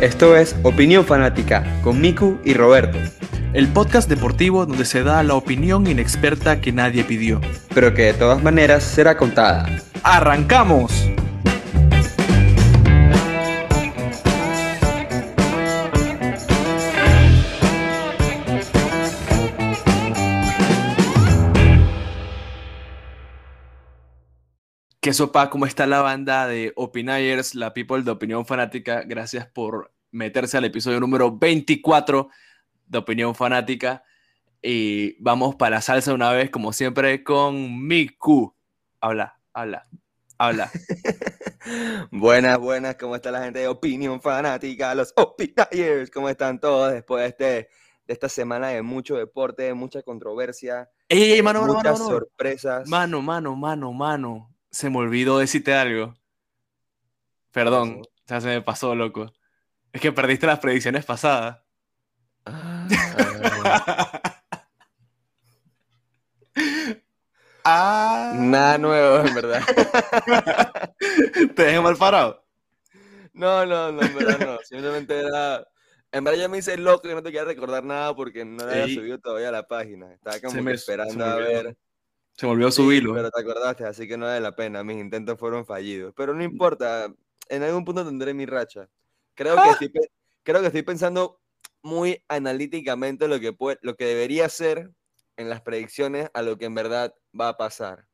Esto es Opinión Fanática con Miku y Roberto. El podcast deportivo donde se da la opinión inexperta que nadie pidió. Pero que de todas maneras será contada. ¡Arrancamos! ¿Qué sopa? ¿Cómo está la banda de Opinayers, la people de Opinión Fanática? Gracias por meterse al episodio número 24 de Opinión Fanática. Y vamos para la salsa una vez, como siempre, con Miku. Habla, habla, habla. buenas, buenas, ¿cómo está la gente de Opinión Fanática? Los Opinayers, ¿cómo están todos después de, este, de esta semana de mucho deporte, mucha controversia? ¡Ey, ey, mano, muchas mano, sorpresas. Mano, mano, mano, mano se me olvidó decirte algo. Perdón, ya se me pasó, loco. Es que perdiste las predicciones pasadas. Ah, ah. Nada nuevo, en verdad. ¿Te dejé mal parado? No, no, no, en verdad no. Simplemente era. En verdad ya me hice loco y no te quería recordar nada porque no había subido todavía a la página. Estaba como esperando a ver se me olvidó subirlo. pero te acordaste, así que no vale la pena. Mis intentos fueron fallidos. Pero no importa, en algún punto tendré mi racha. Creo que, estoy, creo que estoy pensando muy analíticamente lo que, puede, lo que debería ser en las predicciones a lo que en verdad va a pasar.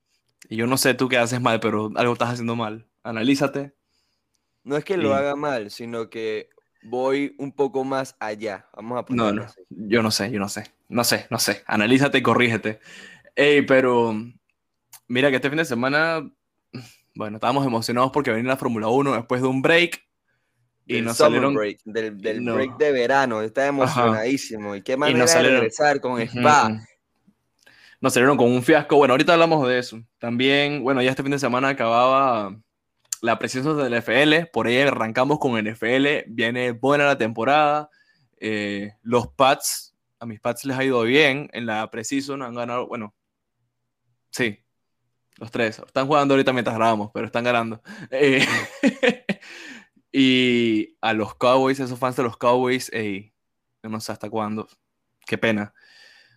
Y yo no sé tú qué haces mal, pero algo estás haciendo mal. Analízate. No es que lo haga mal, sino que voy un poco más allá. Vamos a No, no, yo no sé, yo no sé. No sé, no sé. Analízate y corrígete. Ey, pero mira que este fin de semana, bueno, estábamos emocionados porque venía la Fórmula 1 después de un break. Y nos salieron... break, del, break de verano, está emocionadísimo. ¿Y qué manera de regresar con Spa? Nos salieron con un fiasco. Bueno, ahorita hablamos de eso. También, bueno, ya este fin de semana acababa la precisión del FL. Por ahí arrancamos con NFL. Viene buena la temporada. Eh, los Pats, a mis Pats les ha ido bien en la Precision. Han ganado, bueno, Sí, los tres. Están jugando ahorita mientras grabamos, pero están ganando. Eh, y a los Cowboys, esos fans de los Cowboys, ey, no sé hasta cuándo. Qué pena.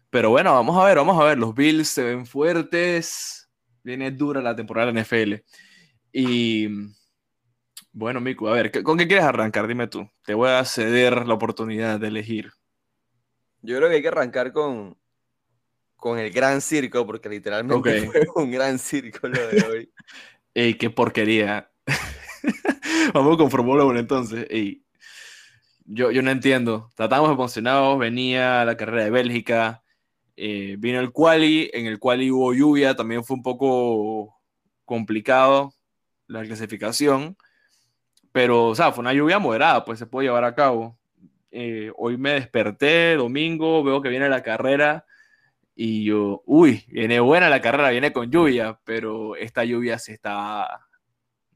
Pero bueno, vamos a ver, vamos a ver. Los Bills se ven fuertes. Viene dura la temporada de NFL. Y bueno, Miku, a ver, ¿con qué quieres arrancar? Dime tú. Te voy a ceder la oportunidad de elegir. Yo creo que hay que arrancar con, con el gran circo, porque literalmente fue un gran circo lo de hoy. Ey, qué porquería. Vamos con Fórmula 1 entonces. Ey. Yo, yo no entiendo. Estábamos emocionados, venía la carrera de Bélgica, eh, vino el quali, en el quali hubo lluvia, también fue un poco complicado la clasificación, pero, o sea, fue una lluvia moderada, pues se puede llevar a cabo. Eh, hoy me desperté, domingo, veo que viene la carrera y yo, uy, viene buena la carrera, viene con lluvia, pero esta lluvia se está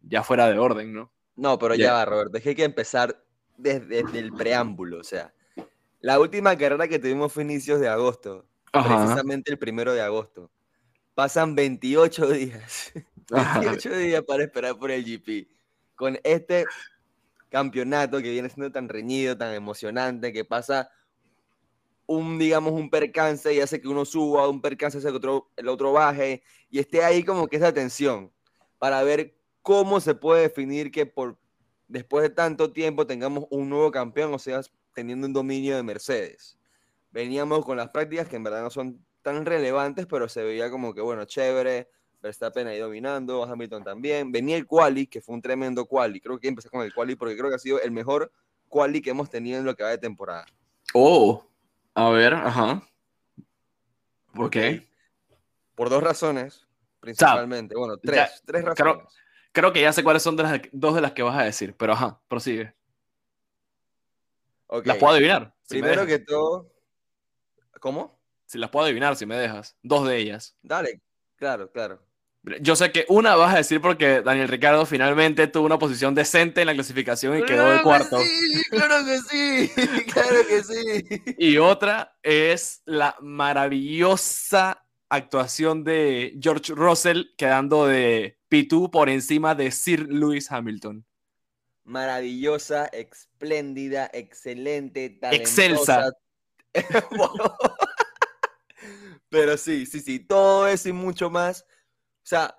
ya fuera de orden, ¿no? No, pero ya, va, Robert, dejé que empezar desde, el preámbulo, o sea, la última carrera que tuvimos fue inicios de agosto, precisamente el primero de agosto. Pasan 28 días, 28 días para esperar por el GP. Con este campeonato que viene siendo tan reñido, tan emocionante, que pasa un, digamos, un percance y hace que uno suba, un percance hace que otro, el otro baje, y esté ahí como que esa tensión para ver cómo se puede definir que por después de tanto tiempo tengamos un nuevo campeón, o sea, teniendo un dominio de Mercedes. Veníamos con las prácticas que en verdad no son tan relevantes, pero se veía como que, bueno, chévere, Verstappen ahí dominando, Hamilton también. Venía el quali, que fue un tremendo quali. Creo que empecé con el quali porque creo que ha sido el mejor quali que hemos tenido en lo que va de temporada. Oh, a ver, ajá. ¿Por qué? Por dos razones, principalmente. bueno, tres, tres razones. Creo, que ya sé cuáles son de las, dos de las que vas a decir, pero ajá, prosigue. Las puedo adivinar. Primero que todo. ¿Cómo? Si las puedo adivinar, si me dejas. Dos de ellas. Dale, claro, claro. Yo sé que una vas a decir porque Daniel Ricardo finalmente tuvo una posición decente en la clasificación y quedó de cuarto. Sí, claro que sí, claro que sí. Y otra es la maravillosa actuación de George Russell quedando de P2 por encima de Sir Lewis Hamilton. maravillosa, espléndida, excelente, talentosa. Excelsa. Pero sí, sí, sí, todo eso y mucho más. O sea,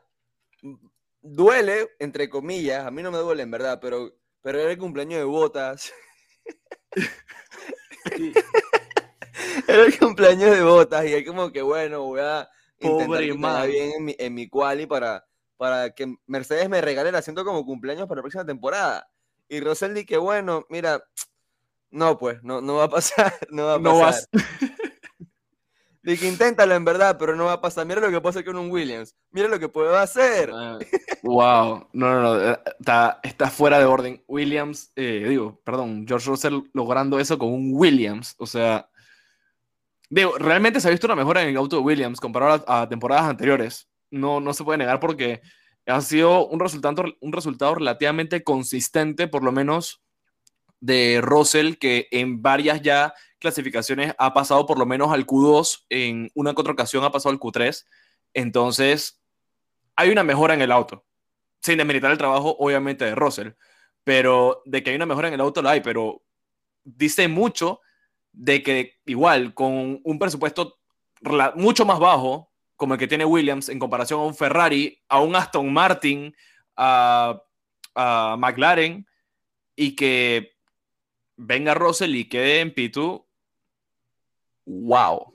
duele, entre comillas, a mí no me duele en verdad, pero, pero era el cumpleaños de botas. era el cumpleaños de botas y es como que bueno, voy a Pobre intentar bien en mi, en mi quali para, para que Mercedes me regale el asiento como cumpleaños para la próxima temporada. Y Rosel que bueno, mira, no pues, no, no va a pasar, no va a pasar. Vas. Dije, inténtalo en verdad, pero no va a pasar. Mira lo que puede hacer con un Williams. Mira lo que puede hacer. wow. Ah, no, no, no. Eh, está, está fuera de orden. Williams, eh, digo, perdón, George Russell logrando eso con un Williams. O sea, digo, realmente se ha visto una mejora en el auto de Williams comparado a, temporadas anteriores. No, no se puede negar porque ha sido un resultado, un resultado relativamente consistente, por lo menos de Russell, que en varias ya clasificaciones ha pasado por lo menos al Q2, en una que otra ocasión ha pasado al Q3. Entonces, hay una mejora en el auto, sin demeritar el trabajo, obviamente, de Russell, pero de que hay una mejora en el auto la hay, pero dice mucho de que igual, con un presupuesto mucho más bajo, como el que tiene Williams, en comparación a un Ferrari, a un Aston Martin, a, a McLaren, y que venga Russell y quede en P2, wow.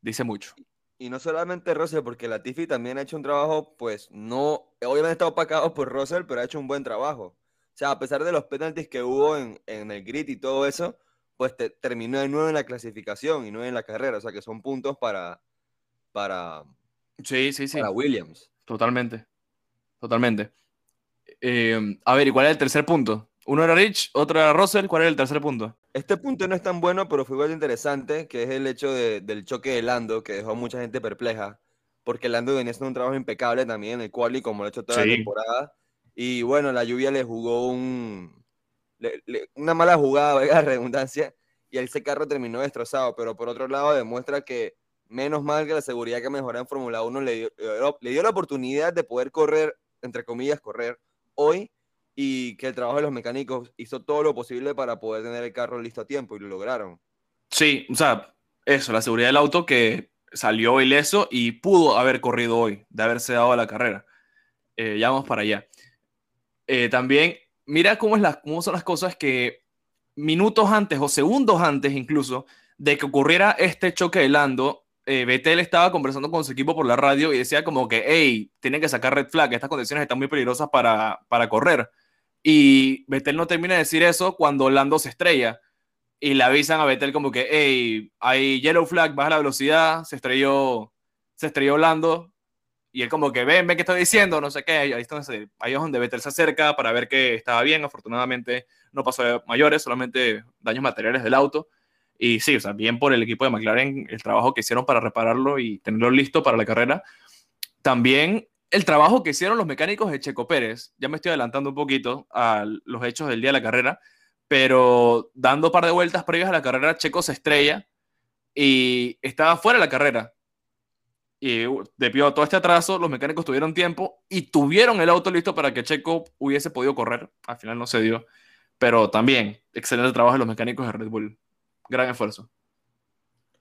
Dice mucho. Y no solamente Russell, porque la Tiffy también ha hecho un trabajo, pues no, obviamente está opacado por Russell, pero ha hecho un buen trabajo. O sea, a pesar de los penaltis que hubo en, el grid y todo eso, pues terminó de nuevo en la clasificación y no en la carrera. O sea, que son puntos para, para, sí, sí, sí. para Williams. Totalmente. Totalmente. Eh, a ver, ¿y cuál es el tercer punto? Uno era Rich, otro era Russell. ¿Cuál era el tercer punto? Este punto no es tan bueno, pero fue igual interesante, que es el hecho del choque de Lando, que dejó a mucha gente perpleja, porque Lando venía haciendo un trabajo impecable también en el quali, como lo ha hecho toda la temporada. Y bueno, la lluvia le jugó un, una mala jugada, la redundancia, y ese carro terminó destrozado, pero por otro lado demuestra que menos mal que la seguridad que mejoró en Fórmula 1 le le dio la oportunidad de poder correr, entre comillas, correr hoy y que el trabajo de los mecánicos hizo todo lo posible para poder tener el carro listo a tiempo y lo lograron. Sí, o sea, eso, la seguridad del auto que salió ileso y pudo haber corrido hoy, de haberse dado la carrera. Eh, ya vamos para allá. Eh, también, mira cómo, es la, cómo son las cosas que minutos antes o segundos antes incluso de que ocurriera este choque de Lando, eh, Vettel estaba conversando con su equipo por la radio y decía como que, hey, tienen que sacar red flag, estas condiciones están muy peligrosas para, para correr. Y Vettel no termina de decir eso cuando Lando se estrella. Y le avisan a Vettel como que, hey, hay yellow flag, baja la velocidad, se estrelló, se estrelló Lando. Y él como que, ven, ven qué estoy diciendo, no sé qué. Ahí, ahí es donde Vettel se acerca para ver que estaba bien. Afortunadamente no pasó mayores, solamente daños materiales del auto. Y sí, o sea, bien por el equipo de McLaren, el trabajo que hicieron para repararlo y tenerlo listo para la carrera. También el trabajo que hicieron los mecánicos de Checo Pérez, ya me estoy adelantando un poquito a los hechos del día de la carrera, pero dando un par de vueltas previas a la carrera, Checo se estrella y estaba fuera de la carrera. Y debido a todo este atraso, los mecánicos tuvieron tiempo y tuvieron el auto listo para que Checo hubiese podido correr. Al final no se dio. Pero también, excelente trabajo de los mecánicos de Red Bull. Gran esfuerzo.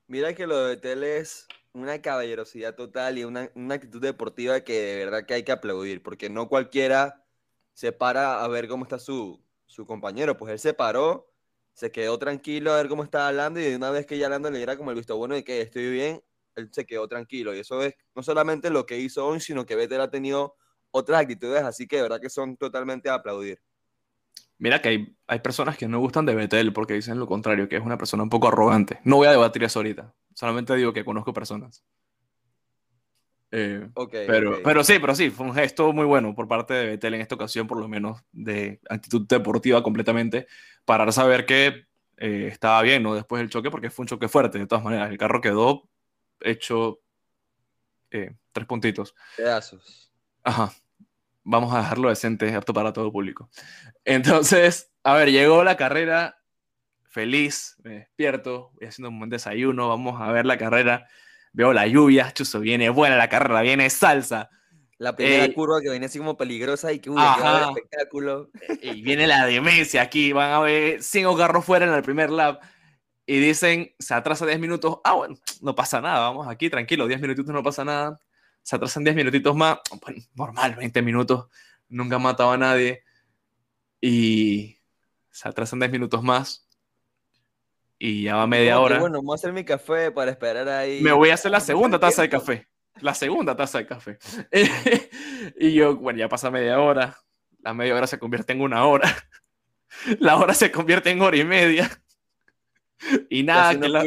Mira que lo de Tele es una caballerosidad total y una, actitud deportiva que de verdad que hay que aplaudir, porque no cualquiera se para a ver cómo está su, su compañero, pues él se paró, se quedó tranquilo a ver cómo estaba hablando y de una vez que ya hablando le diera como el visto bueno de que estoy bien, él se quedó tranquilo y eso es no solamente lo que hizo hoy, sino que Vettel ha tenido otras actitudes, así que de verdad que son totalmente a aplaudir. Mira que hay, hay personas que no gustan de Vettel porque dicen lo contrario, que es una persona un poco arrogante. No voy a debatir eso ahorita. Solamente digo que conozco personas. Eh, pero, pero sí, pero sí, fue un gesto muy bueno por parte de Vettel en esta ocasión, por lo menos de actitud deportiva completamente, para saber que eh, estaba bien, ¿no? Después del choque, porque fue un choque fuerte, de todas maneras. El carro quedó hecho eh, tres puntitos. Pedazos. Ajá. Vamos a dejarlo decente, apto para todo público. Entonces, a ver, llegó la carrera feliz, me despierto, voy haciendo un buen desayuno, vamos a ver la carrera, veo la lluvia, chuzo, viene buena la carrera, viene salsa. La primera curva que venía así como peligrosa y que hubo el espectáculo. Y viene la demencia aquí, van a ver cinco carros fuera en el primer lap y dicen, se atrasa 10 minutos, ah, bueno, no pasa nada, vamos aquí, tranquilo, 10 minutitos no pasa nada, se atrasan 10 minutitos más, bueno, normal, 20 minutos, nunca ha matado a nadie, y se atrasan 10 minutos más, y ya va media hora. Bueno, voy a hacer mi café para esperar ahí. Me voy a hacer la segunda taza de café, la segunda taza de café. y yo, bueno, ya pasa media hora, la media hora se convierte en una hora, la hora se convierte en hora y media y nada que, la,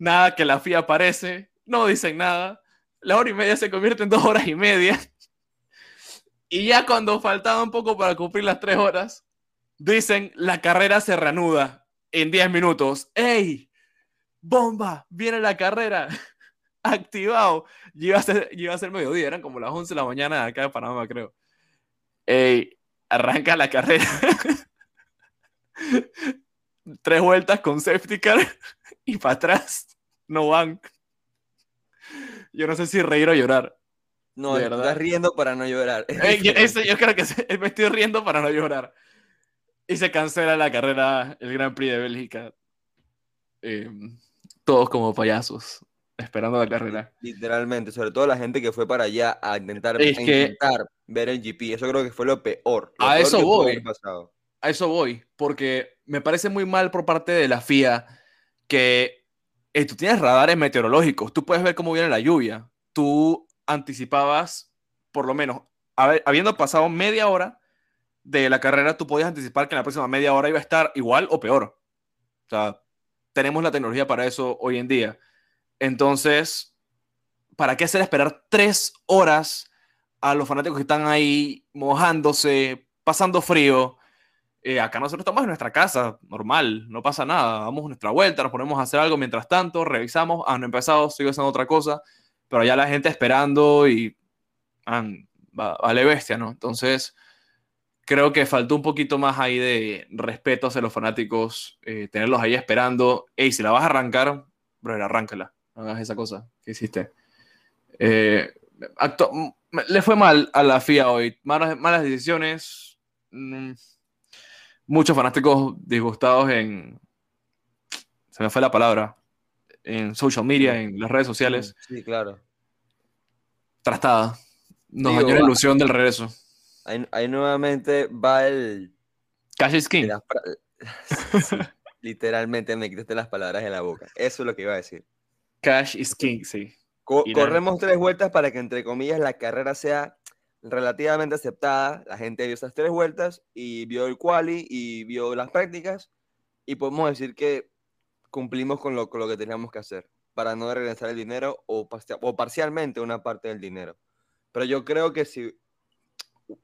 nada que la FIA aparece, no dicen nada. La hora y media se convierte en dos horas y media. Y ya cuando faltaba un poco para cumplir las tres horas, dicen la carrera se reanuda en diez minutos. ¡Ey! ¡Bomba! Viene la carrera. Activado. Y iba a ser, iba a ser mediodía, eran como las 11 de la mañana acá de Panamá, creo. ¡Ey! Arranca la carrera. tres vueltas con safety car y para atrás no van. Yo no sé si reír o llorar. No, estás riendo para no llorar. Eh, yo, creo que me estoy riendo para no llorar. Y se cancela la carrera, el Gran Prix de Bélgica. Em, todos como payasos, esperando la carrera. Literalmente, sobre todo la gente que fue para allá a intentar, intentar ver el GP. Eso creo que fue lo peor. a eso voy. A eso voy, porque me parece muy mal por parte de la FIA que tú tienes radares meteorológicos, tú puedes ver cómo viene la lluvia, tú anticipabas, por lo menos, habiendo pasado media hora de la carrera, tú podías anticipar que en la próxima media hora iba a estar igual o peor. O sea, tenemos la tecnología para eso hoy en día. Entonces, ¿para qué hacer esperar tres horas a los fanáticos que están ahí mojándose, pasando frío? Eh, acá nosotros estamos en nuestra casa, normal, no pasa nada, damos nuestra vuelta, nos ponemos a hacer algo mientras tanto, revisamos, han empezado, sigo haciendo otra cosa, pero ya la gente esperando y vale bestia, ¿no? Entonces, creo que faltó un poquito más ahí de respeto hacia los fanáticos, eh, tenerlos ahí esperando, hey, si la vas a arrancar, bro, arráncala, no hagas esa cosa que hiciste. Eh, le fue mal a la FIA hoy, malas, malas decisiones. Mm, muchos fanáticos disgustados en. Se me fue la palabra. En social media, en las redes sociales. Sí, claro. Trastada. Nos dañó la ilusión del regreso. Ahí, nuevamente va el. Cash is king. literalmente me quitaste las palabras de la boca. Eso es lo que iba a decir. Cash is king, sí. corremos tres vueltas para que, entre comillas, la carrera sea relativamente aceptada. La gente vio esas tres vueltas y vio el quali y vio las prácticas y podemos decir que cumplimos con lo, con lo que teníamos que hacer para no regresar el dinero o, o parcialmente una parte del dinero. Pero yo creo que si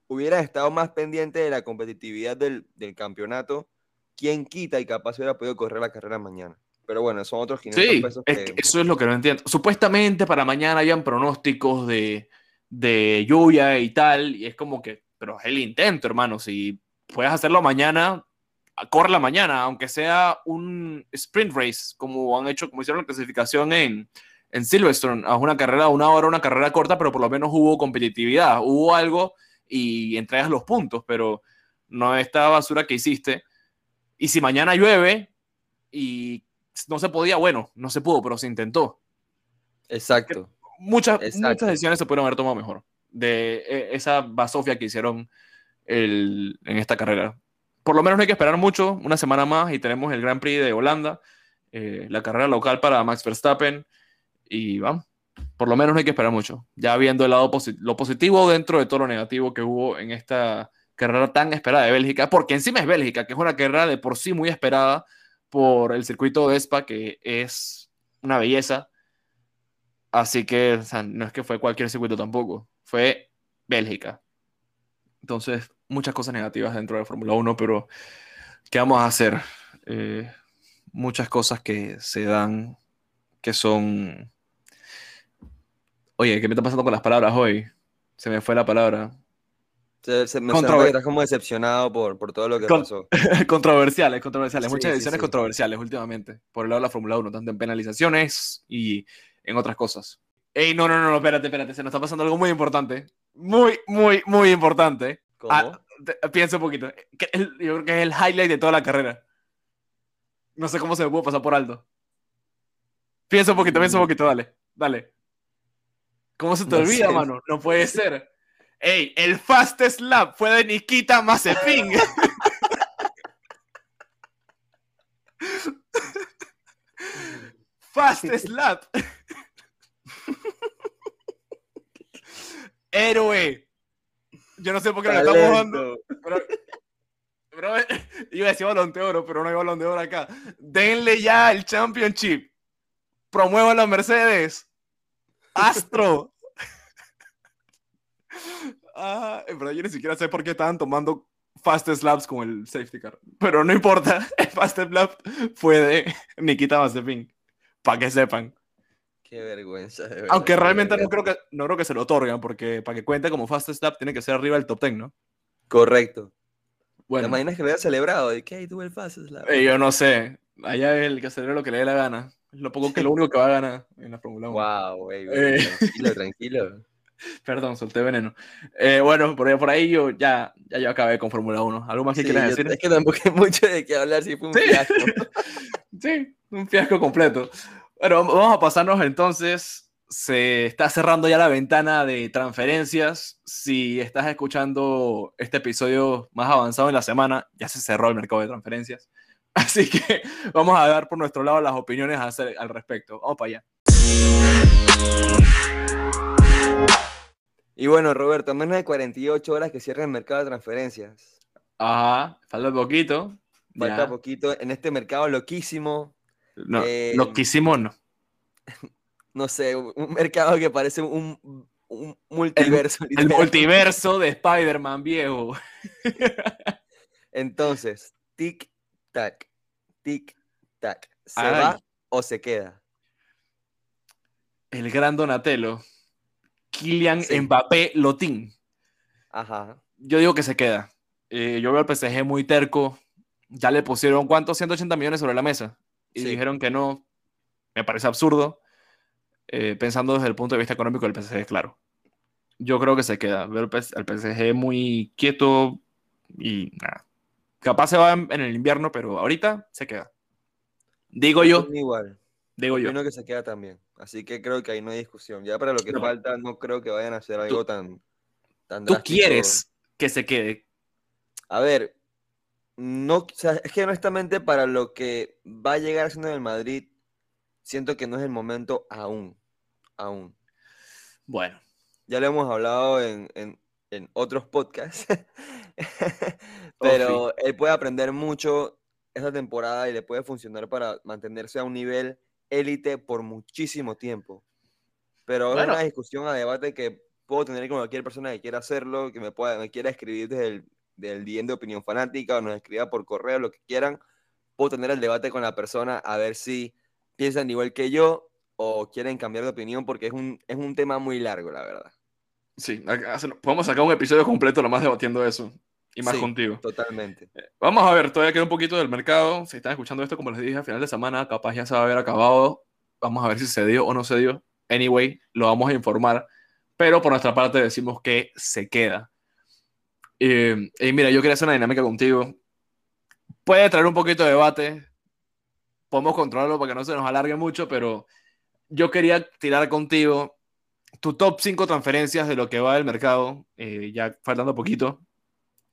hubiera estado más pendiente de la competitividad del, del campeonato, ¿quién quita y capaz hubiera podido correr la carrera mañana? Pero bueno, son otros 500 pesos. eso es lo que no entiendo. Supuestamente para mañana habían pronósticos de de lluvia y tal, y es como que, pero es el intento, hermano, si puedes hacerlo mañana, corre la mañana, aunque sea un sprint race, como han hecho, como hicieron la clasificación en, en Silverstone, a una carrera una hora, una carrera corta, pero por lo menos hubo competitividad, hubo algo y entregas los puntos, pero no esta basura que hiciste. Y si mañana llueve y no se podía, bueno, no se pudo, pero se intentó. Exacto muchas, muchas decisiones se pudieron haber tomado mejor de e, esa basofia que hicieron el, en esta carrera. Por lo menos no hay que esperar mucho, una semana más y tenemos el Grand Prix de Holanda, eh, la carrera local para Max Verstappen y vamos, por lo menos no hay que esperar mucho. Ya viendo el lado lo positivo dentro de todo lo negativo que hubo en esta carrera tan esperada de Bélgica, porque encima es Bélgica, que es una carrera de por sí muy esperada por el circuito de Spa, que es una belleza Así que no es que fue cualquier circuito tampoco, fue Bélgica. Entonces, muchas cosas negativas dentro de Fórmula 1, pero ¿qué vamos a hacer? Eh, muchas cosas que se dan, que son... Oye, ¿qué me está pasando con las palabras hoy? Se me fue la palabra. Se, me estás como decepcionado por, por, todo lo que pasó. controversiales, controversiales. Muchas decisiones controversiales últimamente por el lado de la Fórmula 1, tanto en penalizaciones y en otras cosas. Ey, no, no, no, espérate, espérate, se nos está pasando algo muy importante. Muy, muy, muy importante. ¿Cómo? Ah, piensa un poquito. yo creo que es el highlight de toda la carrera. No sé cómo se me pudo pasar por alto. Piensa un poquito, piensa un poquito, dale, dale. ¿Cómo se te olvida, mano? No puede ser. Ey, el fastest lap fue de Nikita Mazepin. fastest lap. Héroe. Yo no sé por qué lo estamos dando. Pero, iba a decir balón de oro, pero no hay balón de oro acá. Denle ya el championship. Promuevan la Mercedes. Astro. ah, en verdad yo ni siquiera sé por qué estaban tomando fastest laps con el safety car. Pero no importa, el fastest lap fue de Nikita Mazepin. Para que sepan. Qué vergüenza. Aunque realmente no creo, que, no creo que se lo otorgan, porque para que cuente como fastest lap tiene que ser arriba del top 10, ¿no? Correcto. Bueno. ¿Te imaginas que lo haya celebrado? ¿De qué tuve el fastest lap? Eh, yo no sé. Allá el que celebre lo que le dé la gana. Es lo poco que lo único que va a ganar en la Fórmula 1. Wow, güey. Eh. Tranquilo, tranquilo. Perdón, solté veneno. Eh, bueno, por ahí, por ahí yo ya, ya yo acabé con Fórmula 1. ¿Algo más que quieras decir? Es que tampoco hay mucho de qué hablar, si fue un fiasco. sí, un fiasco completo. Bueno, vamos a pasarnos entonces. Se está cerrando ya la ventana de transferencias. Si estás escuchando este episodio más avanzado en la semana, ya se cerró el mercado de transferencias. Así que vamos a dar por nuestro lado las opiniones al respecto. Vamos para allá. Y bueno, Roberto, menos de 48 horas que cierra el mercado de transferencias. Ajá, falta poquito. Falta poquito en este mercado loquísimo. No, eh, loquísimo no. No sé, un mercado que parece un, multiverso. El, multiverso de Spider-Man viejo. Entonces, tic-tac, tic-tac. ¿Se va o se queda? El gran Donatello. Kylian Mbappé Lotín. Ajá. Yo digo que se queda. Eh, yo veo al PSG muy terco. Ya le pusieron, ¿cuántos? 180 millones sobre la mesa. Y dijeron que no. Me parece absurdo. Eh, pensando desde el punto de vista económico del PSG, claro. Yo creo que se queda. Veo al PSG muy quieto y nada. Capaz se va en, el invierno, pero ahorita se queda. Digo yo. Igual. Digo yo. que se queda también. Así que creo que ahí no hay discusión. Ya para lo que falta, no creo que vayan a hacer algo tan, tan ¿Tú quieres que se quede? A ver, no, es que honestamente para lo que va a llegar siendo en el Madrid, siento que no es el momento aún. Aún. Bueno. Ya lo hemos hablado en, otros podcasts. Pero él puede aprender mucho esta temporada y le puede funcionar para mantenerse a un nivel élite por muchísimo tiempo. Pero es una discusión, a debate que puedo tener con cualquier persona que quiera hacerlo, que me, pueda, me quiera escribir desde el del DM de opinión fanática o nos escriba por correo, lo que quieran. Puedo tener el debate con la persona a ver si piensan igual que yo o quieren cambiar de opinión porque es un, es un tema muy largo, la verdad. Sí, podemos sacar un episodio completo nomás debatiendo eso y más contigo. Totalmente. Eh, vamos a ver, todavía queda un poquito del mercado. Si están escuchando esto, como les dije, a final de semana, capaz ya se va a haber acabado. Vamos a ver si se dio o no se dio. Anyway, lo vamos a informar. Pero por nuestra parte decimos que se queda. Y mira, yo quería hacer una dinámica contigo. Puede traer un poquito de debate. Podemos controlarlo para que no se nos alargue mucho, pero yo quería tirar contigo tu top 5 transferencias de lo que va del mercado, eh, ya faltando poquito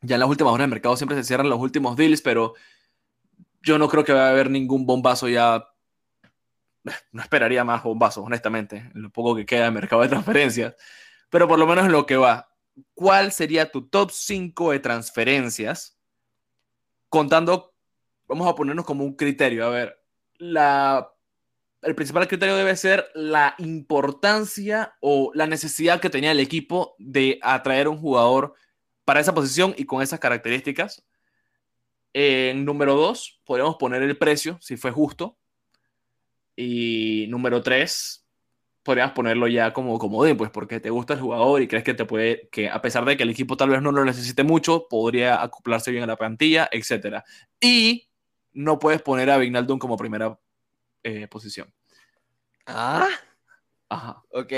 ya en las últimas horas del mercado siempre se cierran los últimos deals, pero yo no creo que vaya a haber ningún bombazo ya. No esperaría más bombazos, honestamente, en lo poco que queda de mercado de transferencias. Pero por lo menos en lo que va, ¿cuál sería tu top 5 de transferencias? Contando, vamos a ponernos como un criterio. A ver, la, el principal criterio debe ser la importancia o la necesidad que tenía el equipo de atraer un jugador para esa posición y con esas características. En número 2, podríamos poner el precio, si fue justo. Y número 3, podrías ponerlo ya como comodín, pues porque te gusta el jugador y crees que te puede, que a pesar de que el equipo tal vez no lo necesite mucho, podría acoplarse bien a la plantilla, etc. Y no puedes poner a Vignaldum como primera eh, posición. Ah. Ajá. Ok.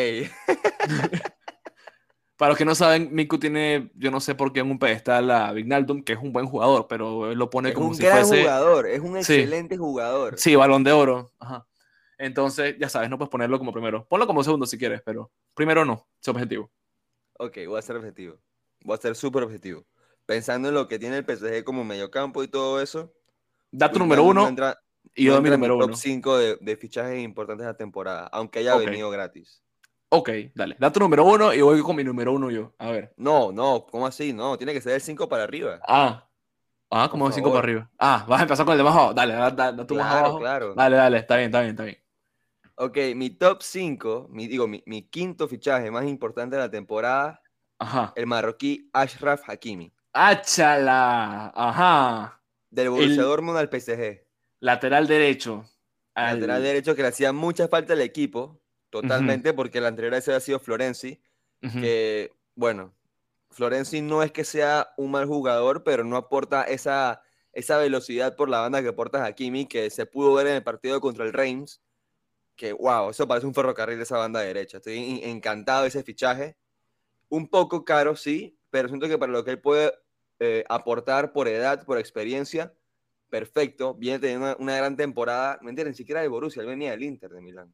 Para los que no saben, Miku tiene, yo no sé por qué en un pedestal a Vignaldum, que es un buen jugador, pero lo pone es como si fuese... Un gran jugador, es un excelente sí. jugador. Sí, balón de oro. Ajá. Entonces, ya sabes, no puedes ponerlo como primero. Ponlo como segundo si quieres, pero primero no, es objetivo. Ok, voy a ser objetivo. Voy a ser súper objetivo. Pensando en lo que tiene el PSG como mediocampo y todo eso. Dato número uno y yo mi número uno. top 5 de, fichajes importantes de la temporada, aunque haya venido gratis. Ok, dale. Dato número uno y voy con mi número uno yo. A ver. No, no, ¿cómo así? No, tiene que ser el 5 para arriba. Ah. Ah, como 5 para arriba. Ah, vas a empezar con el de más abajo. Dale, dale, dale, tú más abajo. Claro. Dale, dale, está bien, está bien, está bien. Ok, mi top 5, mi, digo, mi, mi, quinto fichaje más importante de la temporada, Ajá. el marroquí Ashraf Hakimi. ¡Áchala! Ajá. Del Borussia Dortmund al PSG. Lateral derecho. Lateral derecho que le hacía mucha falta al equipo totalmente, porque el anterior ese había sido Florenzi, que, bueno, Florenzi no es que sea un mal jugador, pero no aporta esa, esa velocidad por la banda que aporta Hakimi, que se pudo ver en el partido contra el Reims, que, wow, eso parece un ferrocarril de esa banda derecha. Estoy encantado de ese fichaje. Un poco caro, sí, pero siento que para lo que él puede eh, aportar por edad, por experiencia, perfecto. Viene teniendo una, gran temporada. Mentira, ni siquiera de Borussia, él venía del Inter de Milán.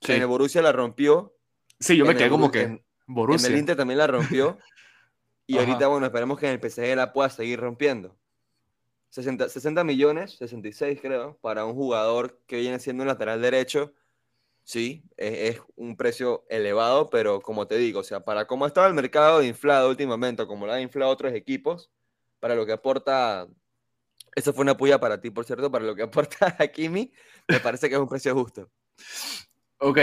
En el Borussia la rompió. Sí, yo me quedé como que en, Borussia. En el Inter también la rompió. y ahorita, bueno, esperemos que en el PSG la pueda seguir rompiendo. 60, 60 millones, 66 creo, para un jugador que viene siendo un lateral derecho. Sí, es, un precio elevado, pero como te digo, o sea, para cómo estaba el mercado inflado últimamente, como lo han inflado otros equipos, para lo que aporta, eso fue una puya para ti, por cierto, para lo que aporta Hakimi, me parece que es un precio justo. Ok,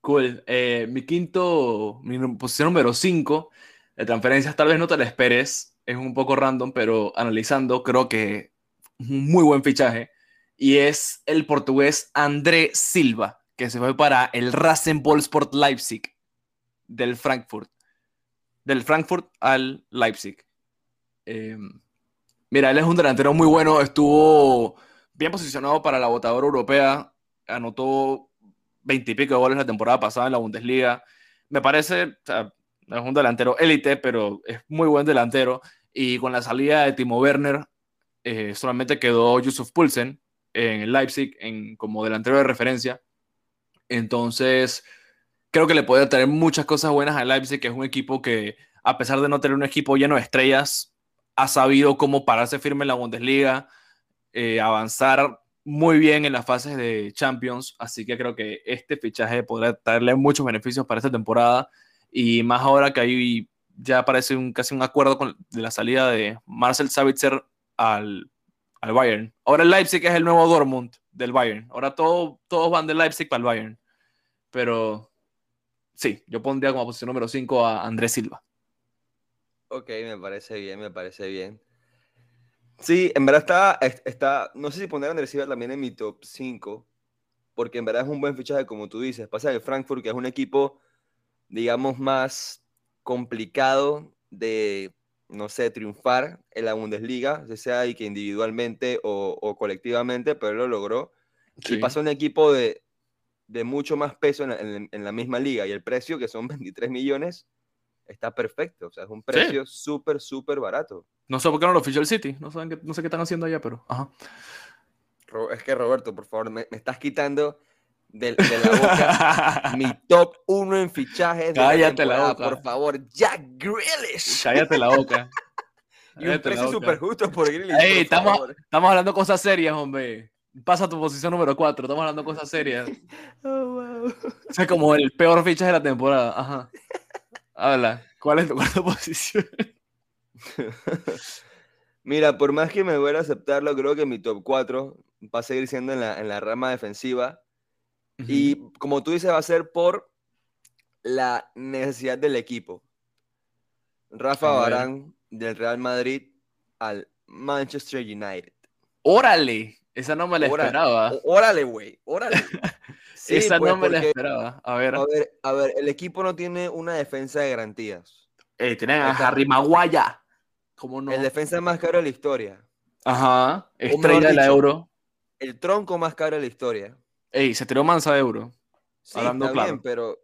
cool. Eh, mi quinto, mi posición número 5 de transferencias, tal vez no te la esperes, es un poco random, pero analizando, creo que un muy buen fichaje. Y es el portugués André Silva, que se fue para el Rasenballsport Leipzig del Frankfurt. Del Frankfurt al Leipzig. Em, mira, él es un delantero muy bueno, estuvo bien posicionado para la votadora europea, anotó veintipico de goles la temporada pasada en la Bundesliga. Me parece, es un delantero élite, pero es muy buen delantero. Y con la salida de Timo Werner, eh, solamente quedó Yusuf Pulsen en el Leipzig en, como delantero de referencia. Entonces, creo que le puede traer muchas cosas buenas al Leipzig, que es un equipo que, a pesar de no tener un equipo lleno de estrellas, ha sabido cómo pararse firme en la Bundesliga, eh, avanzar muy bien en las fases de Champions, así que creo que este fichaje podrá traerle muchos beneficios para esta temporada. Y más ahora que ahí ya parece un, casi un acuerdo con, de la salida de Marcel Savitzer al, al, Bayern. Ahora el Leipzig es el nuevo Dortmund del Bayern. Ahora todo, todos van del Leipzig para el Bayern. Pero sí, yo pondría como posición número 5 a Andrés Silva. Ok, me parece bien, me parece bien. Sí, en verdad está, está no sé si poner a Andrés Silva también en mi top 5, porque en verdad es un buen fichaje, como tú dices. Pasa el Frankfurt, que es un equipo, digamos, más complicado de, no sé, triunfar en la Bundesliga, ya sea y que individualmente o, colectivamente, pero él lo logró. Y pasa un equipo de, de mucho más peso en la, misma liga y el precio, que son 23 millones, está perfecto. O sea, es un precio súper, súper barato. No sé por qué no lo fichó el City. No, saben no sé qué están haciendo allá, pero. Ajá. Es que Roberto, por favor, me, estás quitando de, la boca mi top 1 en fichajes. Cállate la, boca. Por favor, Jack Grealish. Cállate la boca. y un precio súper justo por Grealish. Ey, estamos, estamos hablando cosas serias, hombre. Pasa a tu posición número 4. Estamos hablando cosas serias. Oh, wow. O sea, como el peor fichaje de la temporada. Ajá. Habla. ¿Cuál es tu cuarta posición? Mira, por más que me voy a aceptarlo, creo que mi top 4 va a seguir siendo en la, en la rama defensiva. Y como tú dices, va a ser por la necesidad del equipo. Rafa Barán del Real Madrid al Manchester United. ¡Órale! Esa no me la esperaba. Órale, güey. Órale. Esa no pues, me la esperaba. A ver. a ver. A ver, el equipo no tiene una defensa de garantías. Eh, tienen a Harry Maguire. ¿Cómo no? El defensa más caro de la historia. Ajá. Estrella de la Euro. El tronco más caro de la historia. Ey, se tiró mansa de Euro. Sí, Hablando está bien, pero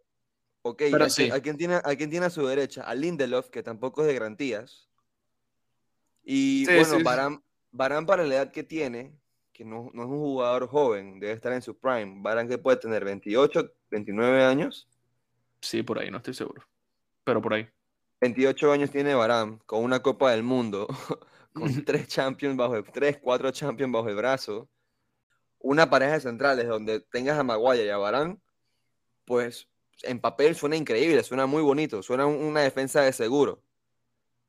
Ok, ¿a, quién tiene, ¿a quién tiene a su derecha? A Lindelof, que tampoco es de garantías. Y bueno, Barán, para la edad que tiene, que no, no, es un jugador joven, debe estar en su prime. Barán que puede tener 28, 29 años. Sí, por ahí, no estoy seguro. Pero por ahí. 28 años tiene Barán, con una Copa del Mundo, con tres Champions bajo el, tres, cuatro Champions bajo el brazo. Una pareja de centrales donde tengas a Maguire y a Barán, pues en papel suena increíble, suena muy bonito, suena una defensa de seguro.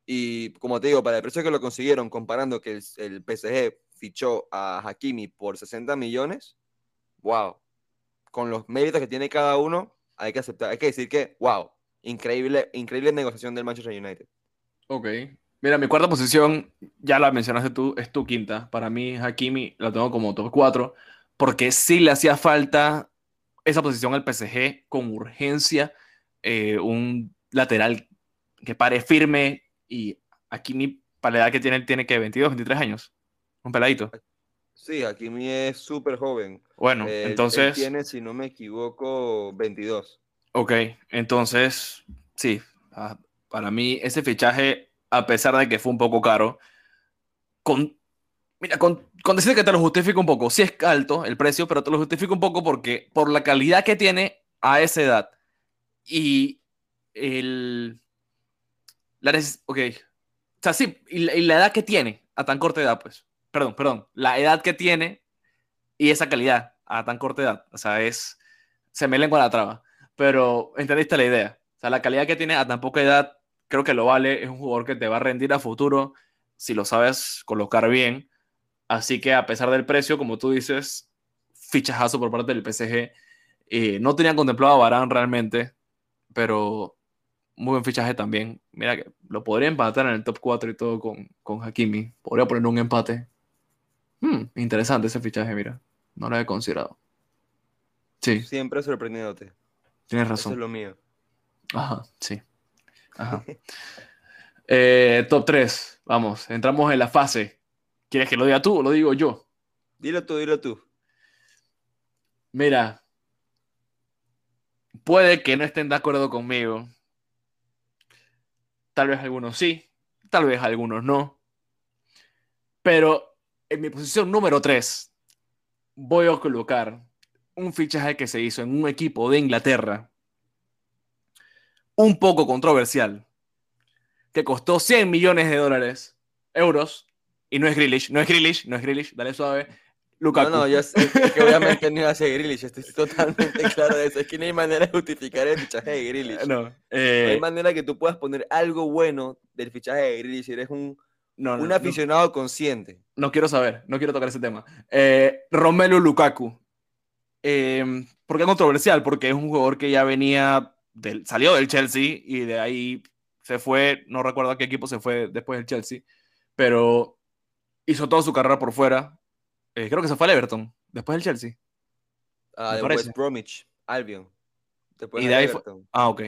Y como te digo, para el precio que lo consiguieron, comparando que el, PSG fichó a Hakimi por 60 millones, wow. Con los méritos que tiene cada uno, hay que aceptar, hay que decir que, wow, increíble, increíble negociación del Manchester United. Ok. Mira, mi cuarta posición, ya la mencionaste tú, es tu quinta. Para mí, Hakimi la tengo como top 4, porque sí le hacía falta esa posición al PSG con urgencia, eh, un lateral que pare firme, y aquí mi para la edad que tiene, tiene que 22, 23 años. Un peladito. Sí, aquí mi es súper joven. Bueno, entonces. tiene, si no me equivoco, 22. Ok, entonces, sí. Ah, para mí, ese fichaje, a pesar de que fue un poco caro, con. Mira, con, con decir que te lo justifico un poco. Sí es alto el precio, pero te lo justifico un poco porque por la calidad que tiene a esa edad y el la ok. O sea, sí, y la, edad que tiene a tan corta edad, pues. Perdón, perdón. La edad que tiene y esa calidad a tan corta edad. O sea, es. Se me lengua la traba. Pero entendiste la idea. O sea, la calidad que tiene a tan poca edad, creo que lo vale. Es un jugador que te va a rendir a futuro si lo sabes colocar bien. Así que a pesar del precio, como tú dices, fichajazo por parte del PSG. Eh, no tenía contemplado a Barán realmente, pero muy buen fichaje también. Mira que lo podría empatar en el top 4 y todo con, con Hakimi. Podría poner un empate. Hmm, interesante ese fichaje, mira. No lo había considerado. Sí. Siempre sorprendiéndote. Tienes razón. Eso es lo mío. Ajá, sí. Ajá. Eh, top 3. Vamos, entramos en la fase. ¿Quieres que lo diga tú o lo digo yo? Dilo tú, dilo tú. Mira, puede que no estén de acuerdo conmigo, Tal vez algunos sí, tal vez algunos no. Pero en mi posición número 3 voy a colocar un fichaje que se hizo en un equipo de Inglaterra, un poco controversial, que costó 100 millones de dólares, euros, y no es Grealish, no es Grealish, no es Grealish, dale suave, no, no, yo sé que obviamente no iba a ser Grealish, estoy totalmente claro de eso. Es que no hay manera de justificar el fichaje de Grealish. No, eh, hay manera que tú puedas poner algo bueno del fichaje de Grealish si eres un, un aficionado consciente. No quiero saber, no quiero tocar ese tema. Eh, Romelu Lukaku. Eh, ¿Por qué controversial? Porque es un jugador que ya venía, del, salió del Chelsea y de ahí se fue, no recuerdo a qué equipo se fue después del Chelsea, pero hizo toda su carrera por fuera, eh, creo que se fue al Everton, después del Chelsea. Ah, de West Albion. Después y de ahí Ah, ok.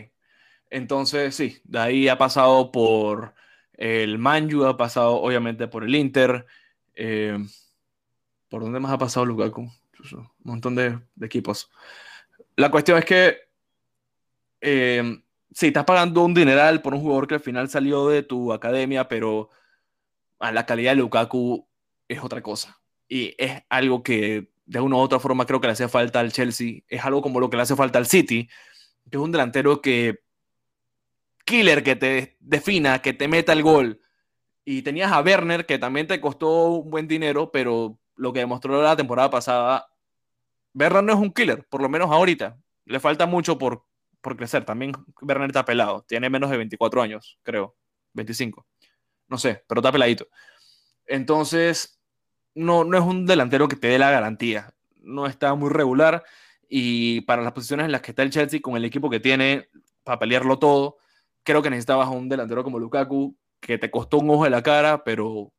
Entonces, sí, de ahí ha pasado por el Manju, ha pasado obviamente por el Inter. Eh, ¿Por dónde más ha pasado Lukaku? Un montón de, equipos. La cuestión es que eh, sí, estás pagando un dineral por un jugador que al final salió de tu academia, pero a la calidad de Lukaku es otra cosa y es algo que de una u otra forma creo que le hace falta al Chelsea, es algo como lo que le hace falta al City, es un delantero que killer que te defina, que te meta el gol. Y tenías a Werner que también te costó un buen dinero, pero lo que demostró la temporada pasada, Werner no es un killer, por lo menos ahorita. Le falta mucho por, por crecer. También Werner está pelado, tiene menos de 24 años, creo, 25. No sé, pero está peladito. Entonces, no, no es un delantero que te dé la garantía. No está muy regular y para las posiciones en las que está el Chelsea con el equipo que tiene para pelearlo todo, creo que necesitabas un delantero como Lukaku que te costó un ojo de la cara, pero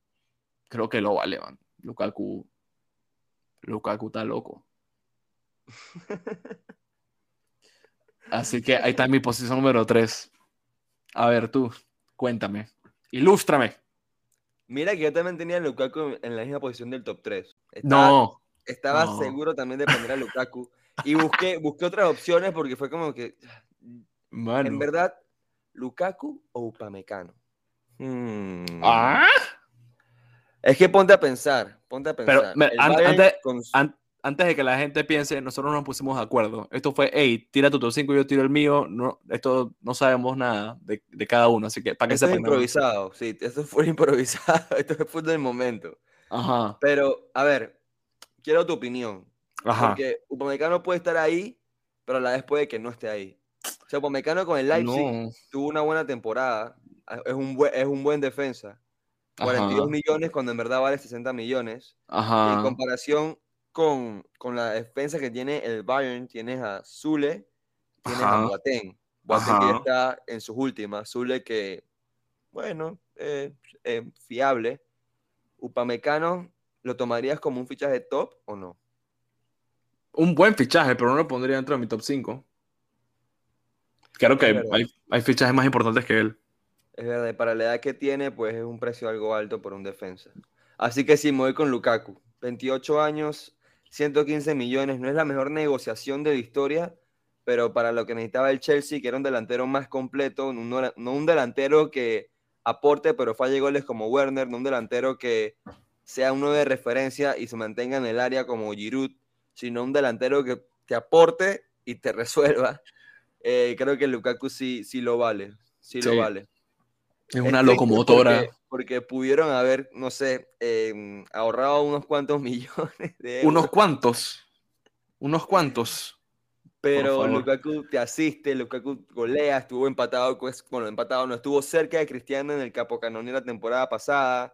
creo que lo vale, man. Lukaku Lukaku está loco. Así que ahí está mi posición número 3. A ver, tú, cuéntame. Ilústrame. Mira que yo también tenía a Lukaku en la misma posición del top 3. no. Estaba seguro también de poner a Lukaku. Y busqué, busqué otras opciones porque fue como que. En verdad, ¿Lukaku o Upamecano? Hmm. ¿Ah? Es que ponte a pensar, ponte a pensar. Pero antes, de que la gente piense, nosotros nos pusimos de acuerdo. Esto fue, hey, tira tu top 5 y yo tiro el mío. No, esto no sabemos nada de, cada uno, así que para que Esto es improvisado, sí, esto fue improvisado, esto fue del momento. Ajá. Pero, a ver, quiero tu opinión. Ajá. Porque Upamecano puede estar ahí, pero a la vez puede que no esté ahí. O sea, Upamecano con el Leipzig tuvo una buena temporada, es un buen, es un buen defensa. 42 millones cuando en verdad vale 60 millones. En comparación con, con, la defensa que tiene el Bayern, tienes a Zule, tienes a Boateng. Boateng que está en sus últimas. Zule que, bueno, eh, fiable. Upamecano, ¿lo tomarías como un fichaje top o no? Un buen fichaje, pero no lo pondría dentro de mi top 5. Claro que hay, hay fichajes más importantes que él. Es verdad, para la edad que tiene, pues es un precio algo alto por un defensa. Así que sí, me voy con Lukaku. 28 años, 115 millones. No es la mejor negociación de la historia, pero para lo que necesitaba el Chelsea, que era un delantero más completo, no, un delantero que aporte, pero falle goles como Werner, no un delantero que sea uno de referencia y se mantenga en el área como Giroud, sino un delantero que te aporte y te resuelva. Eh, creo que Lukaku sí, sí lo vale, sí. lo vale. Es una locomotora. Porque, pudieron haber, no sé, em, ahorrado unos cuantos millones de euros. Unos cuantos. Unos cuantos. Pero Lukaku te asiste, Lukaku golea, estuvo empatado, pues, bueno, empatado no, estuvo cerca de Cristiano en el Capocanoni la temporada pasada.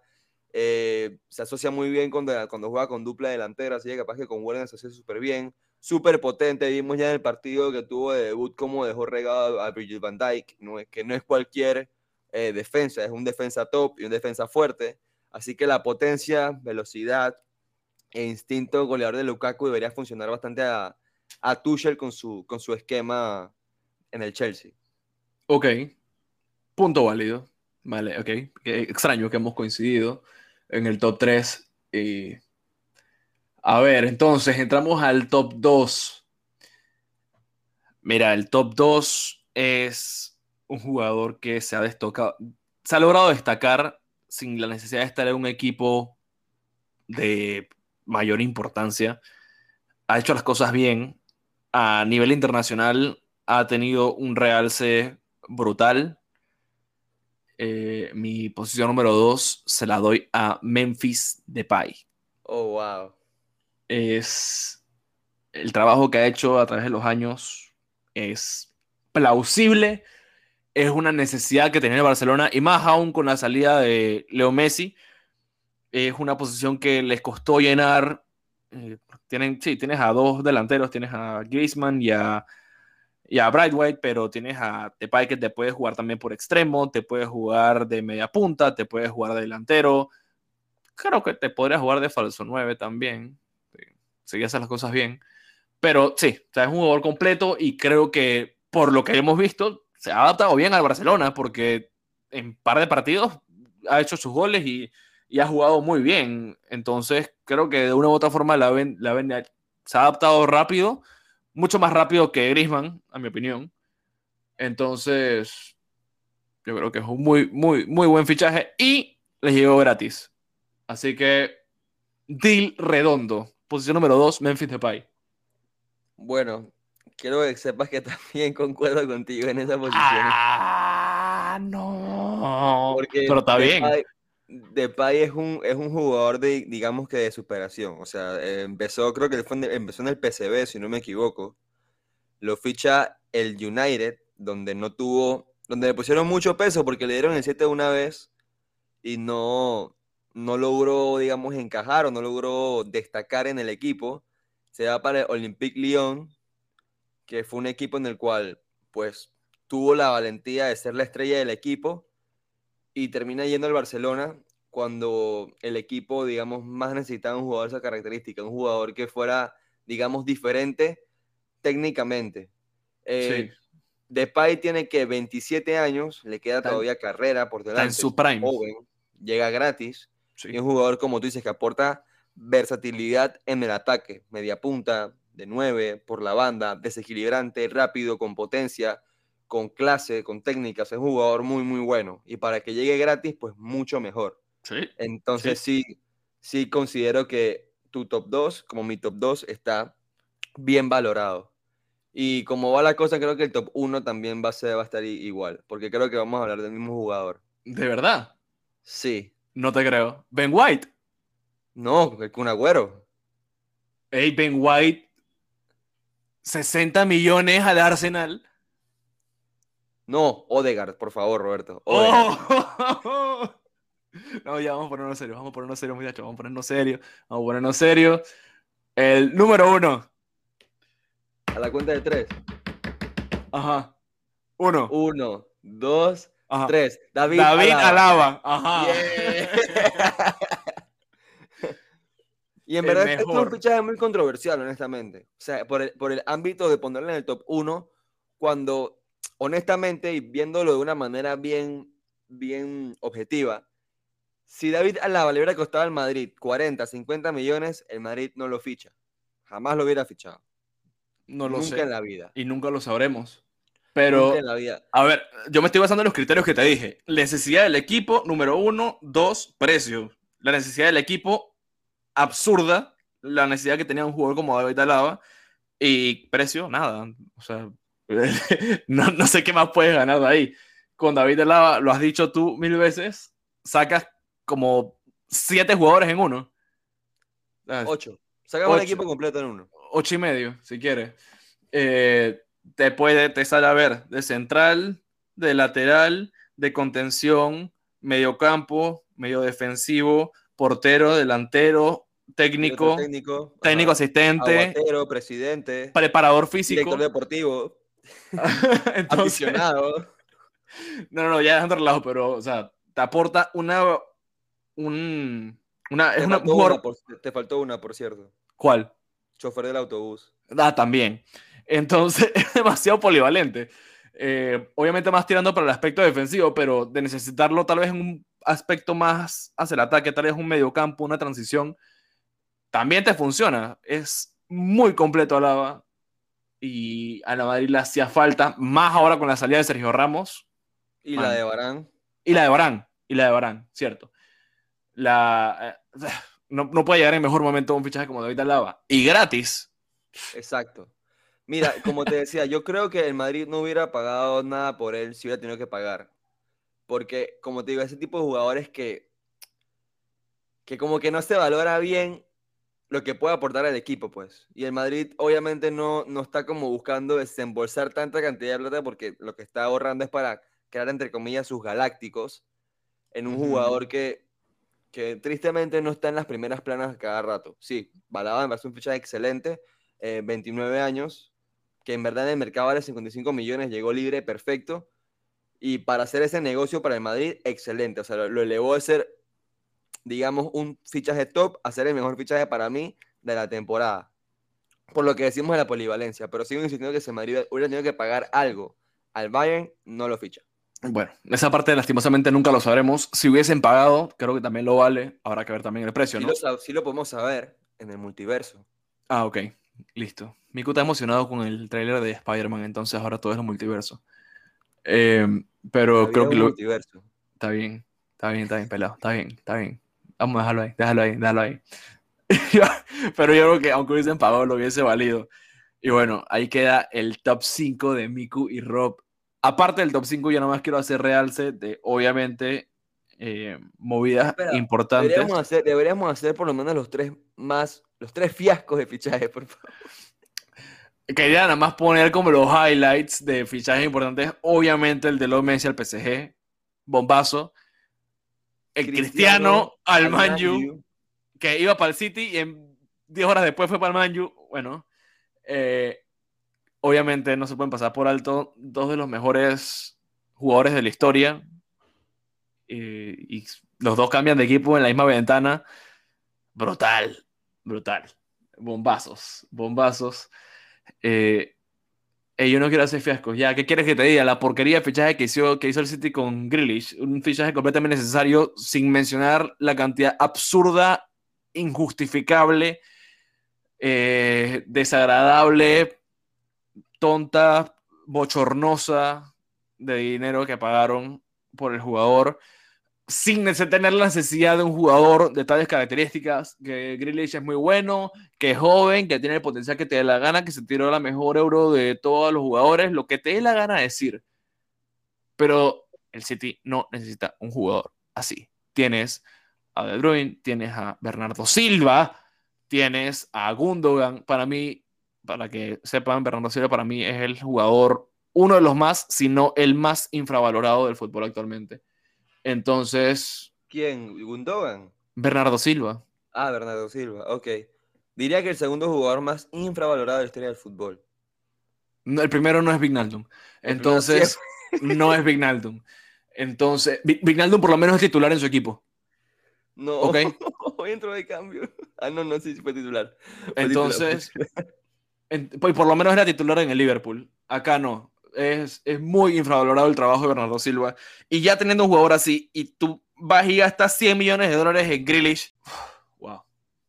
Eh, se asocia muy bien cuando, cuando juega con dupla delantera, así que capaz que con Werner se asocia súper bien. Súper potente, vimos ya en el partido que tuvo de debut cómo dejó regado a Bridget Van Dyke, no es, que no es cualquier eh, defensa, es un defensa top y un defensa fuerte. Así que la potencia, velocidad e instinto goleador de Lukaku debería funcionar bastante a, a Tuchel con su, con su esquema en el Chelsea. Ok, punto válido. Vale, ok. extraño que hemos coincidido en el top 3. Y... A ver, entonces entramos al top 2. Mira, el top 2 es un jugador que se ha destacado, se ha logrado destacar sin la necesidad de estar en un equipo de mayor importancia. Ha hecho las cosas bien. A nivel internacional ha tenido un realce brutal. Eh, mi posición número 2 se la doy a Memphis Depay. Oh, wow. Es el trabajo que ha hecho a través de los años es plausible es una necesidad que tenía el Barcelona y más aún con la salida de Leo Messi. Es una posición que les costó llenar. Eh, tienen, sí, tienes a dos delanteros, tienes a Griezmann y a, y a Brightwhite, pero tienes a Depay que te puede jugar también por extremo, te puede jugar de media punta, te puede jugar de delantero. Creo que te podría jugar de falso 9 también, si haces las cosas bien. Pero sí, es un jugador completo y creo que por lo que hemos visto, se ha adaptado bien al Barcelona porque en par de partidos ha hecho sus goles y, ha jugado muy bien. Entonces, creo que de una u otra forma la ven, se ha adaptado rápido, mucho más rápido que Grisman, a mi opinión. Entonces, yo creo que es un muy, muy, muy buen fichaje y les llegó gratis. Así que, deal redondo. Posición número 2, Memphis Depay. Bueno, quiero que sepas que también concuerdo contigo en esa posición. Ah, no. Pero está bien. Depay es un, es un jugador de, digamos que de superación. O sea, empezó, creo que empezó en el PCB, si no me equivoco. Lo ficha el United, donde no tuvo, donde le pusieron mucho peso porque le dieron el 7 una vez y no, no logró, digamos, encajar o no logró destacar en el equipo. Se va para el Olympique Lyon, que fue un equipo en el cual pues tuvo la valentía de ser la estrella del equipo y termina yendo al Barcelona cuando el equipo, digamos, más necesitaba un jugador de esa característica, un jugador que fuera, digamos, diferente técnicamente. Eh, Depay tiene que 27 años, le queda todavía carrera por delante. en su prime. Joven, llega gratis. Y un jugador, como tú dices, que aporta versatilidad en el ataque, media punta, de 9 por la banda, desequilibrante, rápido, con potencia, con clase, con técnicas, es un jugador muy, muy bueno. Y para que llegue gratis, pues mucho mejor. Sí. Entonces sí, sí, considero que tu top 2, como mi top 2, está bien valorado. Y como va la cosa, creo que el top 1 también va a, ser, va a estar igual, porque creo que vamos a hablar del mismo jugador. ¿De verdad? Sí. No te creo. ¿Ben White? No, el Kun Agüero. Hey, Ben White, 60 millones al Arsenal. No, Odegaard, por favor, Roberto. Oh. No, ya vamos a ponernos serios, vamos a ponernos serios, muchachos, vamos a ponernos serios, vamos a ponernos serios. El número uno. A la cuenta de tres. Ajá. Uno. Uno, dos, tres. David, David Alaba. Ajá. Y en verdad es un fichaje muy controversial, honestamente. O sea, por el, por el ámbito de ponerle en el top uno, cuando honestamente y viéndolo de una manera bien, bien objetiva, si David Alaba le hubiera costado al Madrid 40, 50 millones, el Madrid no lo ficha. Jamás lo hubiera fichado. No lo nunca en la vida. Y nunca lo sabremos. Pero, en la vida. a ver, yo me estoy basando en los criterios que te dije. Necesidad del equipo, número uno. Dos, precio. La necesidad del equipo, absurda. La necesidad que tenía un jugador como David Alaba. Y precio, nada. O sea, no, no, sé qué más puedes ganar de ahí. Con David Alaba, lo has dicho tú mil veces, sacas como siete jugadores en uno. Ocho. Sacas un equipo completo en uno. Ocho y medio, si quieres. Eh, te puede, te sale a ver de central, de lateral, de contención, medio campo, medio defensivo, portero, delantero, técnico, técnico, técnico asistente, presidente, preparador físico, director deportivo, aficionado. No, no, ya dejando relajo, pero, o sea, te aporta una. Un, una, te, una, faltó te faltó una, por cierto. ¿Cuál? Chofer del autobús. Ah, también. Entonces, es demasiado polivalente. Eh, obviamente más tirando para el aspecto defensivo, pero de necesitarlo tal vez en un aspecto más hacia el ataque, tal vez un mediocampo, una transición, también te funciona. Es muy completo Alaba y a la Madrid le hacía falta, más ahora con la salida de Sergio Ramos. Y la de Barán. Y la de Barán, y la de Barán, cierto. La, eh, no, no, puede llegar en mejor momento un fichaje como David Alaba. Y gratis. Exacto. Mira, como te decía, yo creo que el Madrid no hubiera pagado nada por él si hubiera tenido que pagar. Porque, como te digo, ese tipo de jugadores que, que como que no se valora bien lo que puede aportar al equipo, pues. Y el Madrid obviamente no, no está como buscando desembolsar tanta cantidad de plata porque lo que está ahorrando es para crear, entre comillas, sus galácticos en un jugador que, que tristemente no está en las primeras planas cada rato. Sí, Balaba me parece un fichaje excelente, 29 eh, años, que en verdad en el mercado vale 55 millones, llegó libre, perfecto. Y para hacer ese negocio para el Madrid, excelente. O sea, lo, lo elevó de ser digamos, un fichaje top a ser el mejor fichaje para mí de la temporada. Por lo que decimos de la polivalencia, pero sigo insistiendo que si Madrid hubiera tenido que pagar algo al Bayern, no lo ficha. Bueno, esa parte lastimosamente nunca lo sabremos. Si hubiesen pagado, creo que también lo vale. Habrá que ver también el precio, sí ¿no? Lo, sí lo podemos saber en el multiverso. Ah, ok. Listo. Miku está emocionado con el tráiler de Spider-Man, entonces ahora todo es el multiverso. Eh, pero creo que lo... Multiverso. Está bien, está bien, está bien, pelado. Está bien, está bien. Vamos a dejarlo ahí, déjalo ahí, déjalo ahí. Pero yo creo que aunque hubiesen pagado, lo hubiese valido. Y bueno, ahí queda el top 5 de Miku y Rob. Aparte del top 5, yo nomás quiero hacer realce de, obviamente, eh, movidas importantes. Deberíamos hacer, deberíamos hacer por lo menos los tres más, los tres fiascos de fichaje, por favor. Quería nada más poner como los highlights de fichajes importantes. Obviamente el de los Messi al PSG, bombazo el Cristiano, al Manju, que iba para el City y en 10 horas después fue para el Manju. Bueno, eh, obviamente no se pueden pasar por alto dos de los mejores jugadores de la historia. y los dos cambian de equipo en la misma ventana. Brutal, brutal. Bombazos, bombazos. Eh, yo no quiero hacer fiascos. Ya, ¿qué quieres que te diga? La porquería de fichaje que hizo, que hizo el City con Grealish. Un fichaje completamente necesario, sin mencionar la cantidad absurda, injustificable, eh, desagradable, tonta, bochornosa de dinero que pagaron por el jugador sin tener la necesidad de un jugador de tales características, que Grealish es muy bueno, que es joven, que tiene el potencial que te dé la gana, que se tiró la mejor euro de todos los jugadores, lo que te dé la gana decir. Pero el City no necesita un jugador así. Tienes a De Bruyne, tienes a Bernardo Silva, tienes a Gundogan. Para mí, para que sepan, Bernardo Silva para mí es el jugador, uno de los más, si no el más infravalorado del fútbol actualmente. Entonces. ¿Quién? ¿Gundogan? Bernardo Silva. Ah, Bernardo Silva, ok. Diría que el segundo jugador más infravalorado de la historia del fútbol. el primero no es Vignaldum. Entonces, no es Vignaldum. Entonces, Vignaldum por lo menos es titular en su equipo. No, ¿Ok? hoy entró de cambio. Ah, no, no, sí, fue titular. Entonces, pues, por lo menos era titular en el Liverpool. Acá no es, muy infravalorado el trabajo de Bernardo Silva. Y ya teniendo un jugador así, y tú vas y gastas 100 millones de dólares en Grealish, wow. O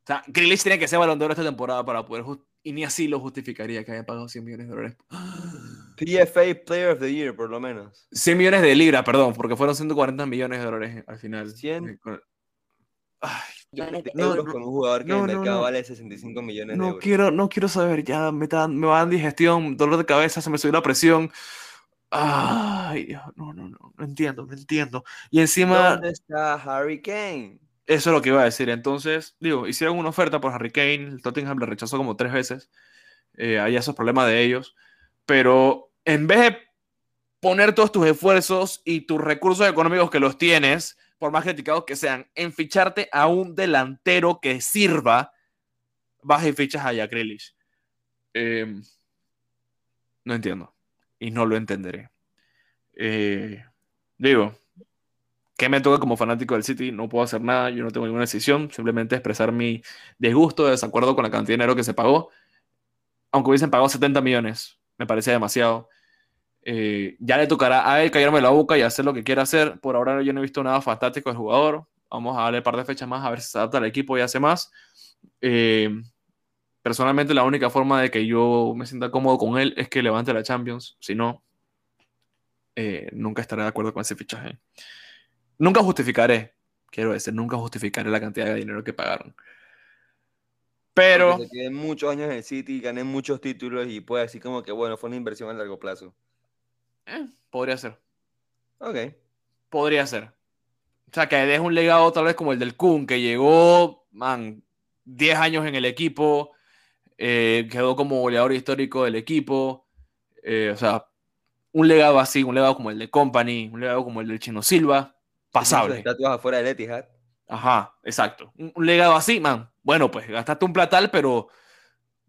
sea, Grealish tiene que ser balón de oro esta temporada para poder, y ni así lo justificaría que haya pagado 100 millones de dólares. PFA Player of the Year, por lo menos. 100 millones de libras, perdón, porque fueron 140 millones de dólares al final. 100. Eh, Ay, no, con un jugador que en el mercado vale 65 millones de euros. Quiero, no quiero saber, ya me, me va a digestión, dolor de cabeza, se me subió la presión. Ay, Dios, no, no, no, no entiendo, no entiendo. Y encima... ¿Dónde está Harry Kane? Eso es lo que iba a decir. Entonces, digo, hicieron una oferta por Harry Kane, el Tottenham le rechazó como tres veces. Eh, hay esos problemas de ellos. Pero en vez de poner todos tus esfuerzos y tus recursos económicos que los tienes por más criticados que sean, en ficharte a un delantero que sirva, vas y fichas a Jack em, no entiendo. Y no lo entenderé. Eh, digo, que me toca como fanático del City? No puedo hacer nada, yo no tengo ninguna decisión, simplemente expresar mi disgusto, desacuerdo con la cantidad de dinero que se pagó. Aunque hubiesen pagado 70 millones, me parece demasiado. Eh, ya le tocará a él callarme la boca y hacer lo que quiera hacer. Por ahora yo no he visto nada fantástico del jugador. Vamos a darle un par de fechas más a ver si se adapta al equipo y hace más. Eh, personalmente la única forma de que yo me sienta cómodo con él es que levante la Champions. Si no, eh, nunca estaré de acuerdo con ese fichaje. Nunca justificaré, quiero decir, nunca justificaré la cantidad de dinero que pagaron. Pero... Muchos años en el City, gané muchos títulos y puede decir como que, bueno, fue una inversión a largo plazo. Eh, podría ser. Ok. Podría ser. O sea, que deje un legado tal vez como el del Kun, que llegó, man, 10 años en el equipo, eh, quedó como goleador histórico del equipo. Eh, o sea, un legado así, un legado como el de Company, un legado como el del Chino Silva, pasable. Estatuas afuera del Etihad. Ajá, exacto. Un, legado así, man. Bueno, pues gastaste un platal, pero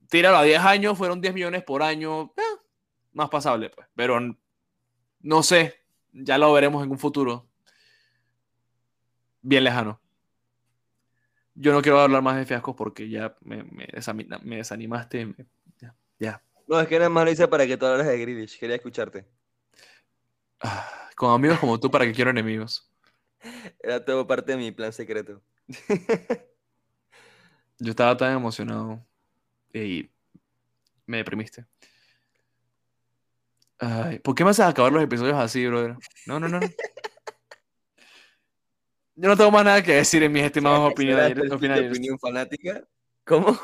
tíralo a 10 años, fueron 10 millones por año. más pasable, pues. Pero no sé, ya lo veremos en un futuro bien lejano. Yo no quiero hablar más de fiascos porque ya me, me, desanimaste. ya, No, es que nada más lo hice para que tú hablas de Grealish. Quería escucharte. Ah, con amigos como tú, ¿para que quiero enemigos? Era todo parte de mi plan secreto. Yo estaba tan emocionado y me deprimiste. ¿Por qué me haces acabar los episodios así, brother? No, no, no. Yo no tengo más nada que decir en mis estimados opiniones. opinión fanática? ¿Cómo?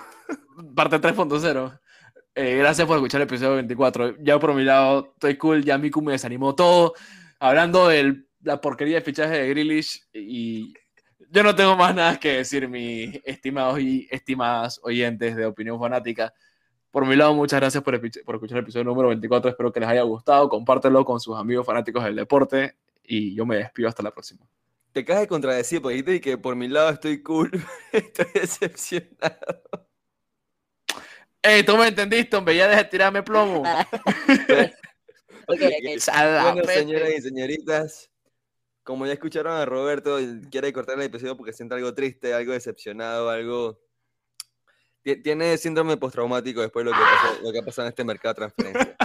Parte 3.0. Eh, gracias por escuchar el episodio 24. Ya por mi lado, estoy cool. Ya Miku me desanimó todo. Hablando de la porquería de fichaje de Grealish. Y yo no tengo más nada que decir, mis estimados y estimadas oyentes de opinión fanática. Por mi lado, muchas gracias por, escuchar el episodio número 24. Espero que les haya gustado. Compártelo con sus amigos fanáticos del deporte. Y yo me despido hasta la próxima. Te caes de contradecir porque dijiste que por mi lado estoy cool. estoy decepcionado. Ey, tú me entendiste, hombre. Ya deja de tirarme plomo. bueno, señoras y señoritas, como ya escucharon a Roberto, quiere cortar el episodio porque siente algo triste, algo decepcionado, algo tiene síndrome postraumático después de lo que, pasó, lo que ha pasado en este mercado de transferencia.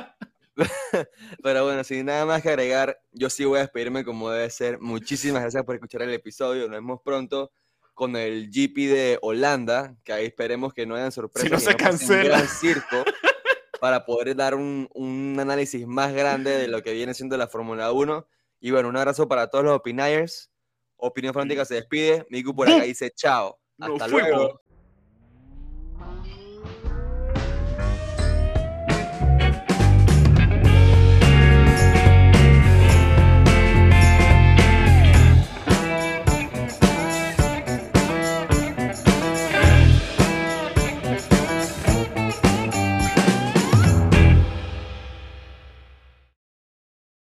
Pero bueno, sin nada más que agregar, yo sí voy a despedirme como debe ser. Muchísimas gracias por escuchar el episodio. Nos vemos pronto con el GP de Holanda, que ahí esperemos que no hayan sorpresas. Si no se cancela. circo. para poder dar un, un, análisis más grande de lo que viene siendo la Fórmula 1. Y bueno, un abrazo para todos los opinayers. Opinión Fanática se despide. Miku por acá dice chao. Hasta luego.